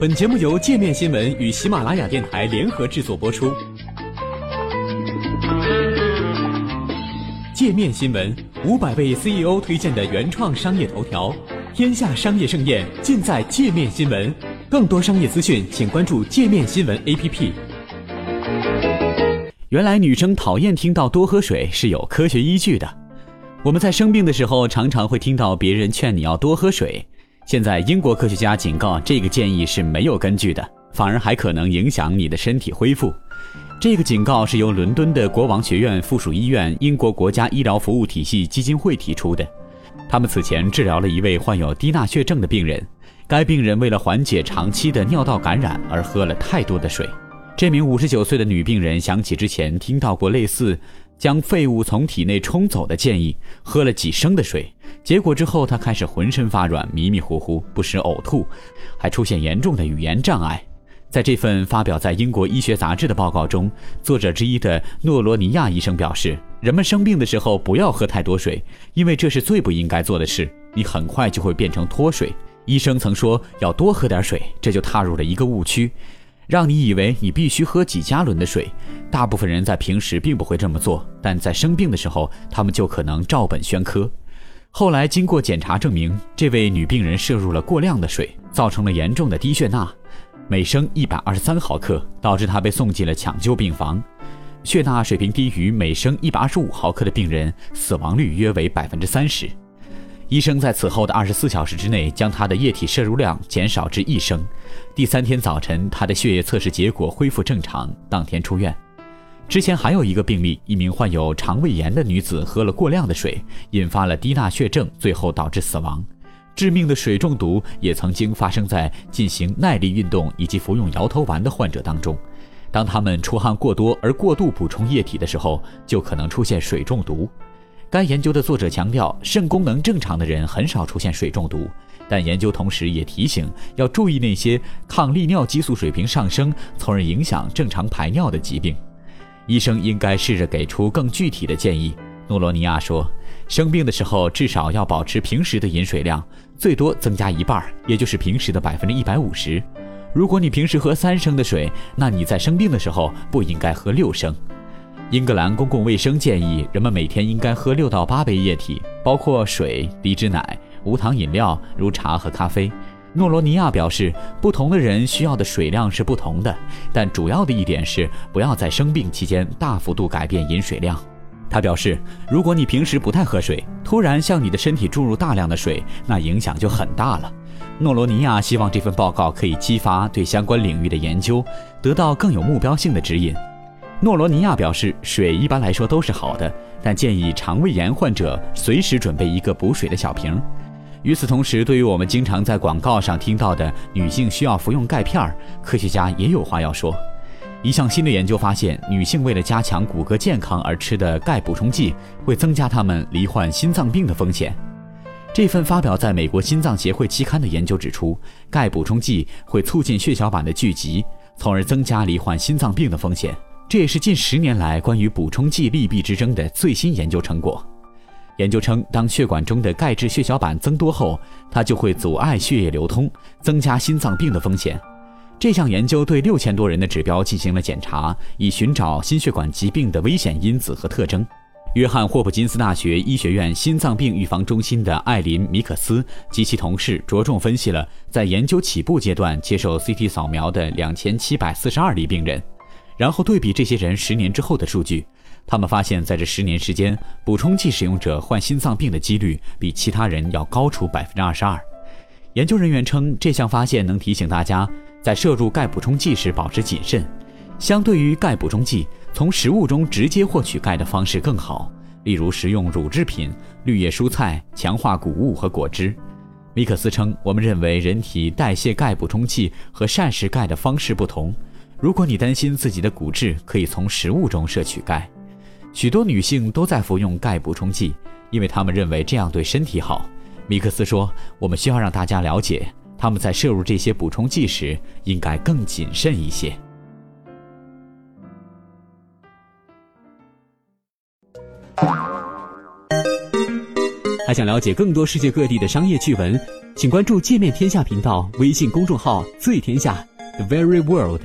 本节目由界面新闻与喜马拉雅电台联合制作播出。界面新闻五百位 CEO 推荐的原创商业头条，天下商业盛宴尽在界面新闻。更多商业资讯，请关注界面新闻 APP。原来女生讨厌听到多喝水是有科学依据的。我们在生病的时候，常常会听到别人劝你要多喝水。现在，英国科学家警告，这个建议是没有根据的，反而还可能影响你的身体恢复。这个警告是由伦敦的国王学院附属医院英国国家医疗服务体系基金会提出的。他们此前治疗了一位患有低钠血症的病人，该病人为了缓解长期的尿道感染而喝了太多的水。这名59岁的女病人想起之前听到过类似。将废物从体内冲走的建议，喝了几升的水，结果之后他开始浑身发软、迷迷糊糊，不时呕吐，还出现严重的语言障碍。在这份发表在英国医学杂志的报告中，作者之一的诺罗尼亚医生表示，人们生病的时候不要喝太多水，因为这是最不应该做的事，你很快就会变成脱水。医生曾说要多喝点水，这就踏入了一个误区。让你以为你必须喝几加仑的水，大部分人在平时并不会这么做，但在生病的时候，他们就可能照本宣科。后来经过检查证明，这位女病人摄入了过量的水，造成了严重的低血钠，每升一百二十三毫克，导致她被送进了抢救病房。血钠水平低于每升一百二十五毫克的病人，死亡率约为百分之三十。医生在此后的二十四小时之内将他的液体摄入量减少至一升。第三天早晨，他的血液测试结果恢复正常，当天出院。之前还有一个病例，一名患有肠胃炎的女子喝了过量的水，引发了低钠血症，最后导致死亡。致命的水中毒也曾经发生在进行耐力运动以及服用摇头丸的患者当中。当他们出汗过多而过度补充液体的时候，就可能出现水中毒。该研究的作者强调，肾功能正常的人很少出现水中毒，但研究同时也提醒要注意那些抗利尿激素水平上升，从而影响正常排尿的疾病。医生应该试着给出更具体的建议。诺罗尼亚说，生病的时候至少要保持平时的饮水量，最多增加一半，也就是平时的百分之一百五十。如果你平时喝三升的水，那你在生病的时候不应该喝六升。英格兰公共卫生建议人们每天应该喝六到八杯液体，包括水、低脂奶、无糖饮料，如茶和咖啡。诺罗尼亚表示，不同的人需要的水量是不同的，但主要的一点是不要在生病期间大幅度改变饮水量。他表示，如果你平时不太喝水，突然向你的身体注入大量的水，那影响就很大了。诺罗尼亚希望这份报告可以激发对相关领域的研究，得到更有目标性的指引。诺罗尼亚表示，水一般来说都是好的，但建议肠胃炎患者随时准备一个补水的小瓶。与此同时，对于我们经常在广告上听到的女性需要服用钙片，科学家也有话要说。一项新的研究发现，女性为了加强骨骼健康而吃的钙补充剂，会增加她们罹患心脏病的风险。这份发表在美国心脏协会期刊的研究指出，钙补充剂会促进血小板的聚集，从而增加罹患心脏病的风险。这也是近十年来关于补充剂利弊之争的最新研究成果。研究称，当血管中的钙质血小板增多后，它就会阻碍血液流通，增加心脏病的风险。这项研究对六千多人的指标进行了检查，以寻找心血管疾病的危险因子和特征。约翰霍普金斯大学医学院心脏病预防中心的艾琳·米克斯及其同事着重分析了在研究起步阶段接受 CT 扫描的两千七百四十二例病人。然后对比这些人十年之后的数据，他们发现，在这十年时间，补充剂使用者患心脏病的几率比其他人要高出百分之二十二。研究人员称，这项发现能提醒大家在摄入钙补充剂时保持谨慎。相对于钙补充剂，从食物中直接获取钙的方式更好，例如食用乳制品、绿叶蔬菜、强化谷物和果汁。米克斯称，我们认为人体代谢钙补充剂和膳食钙的方式不同。如果你担心自己的骨质，可以从食物中摄取钙。许多女性都在服用钙补充剂，因为她们认为这样对身体好。米克斯说：“我们需要让大家了解，他们在摄入这些补充剂时应该更谨慎一些。”还想了解更多世界各地的商业趣闻，请关注“界面天下”频道微信公众号“最天下 The Very World”。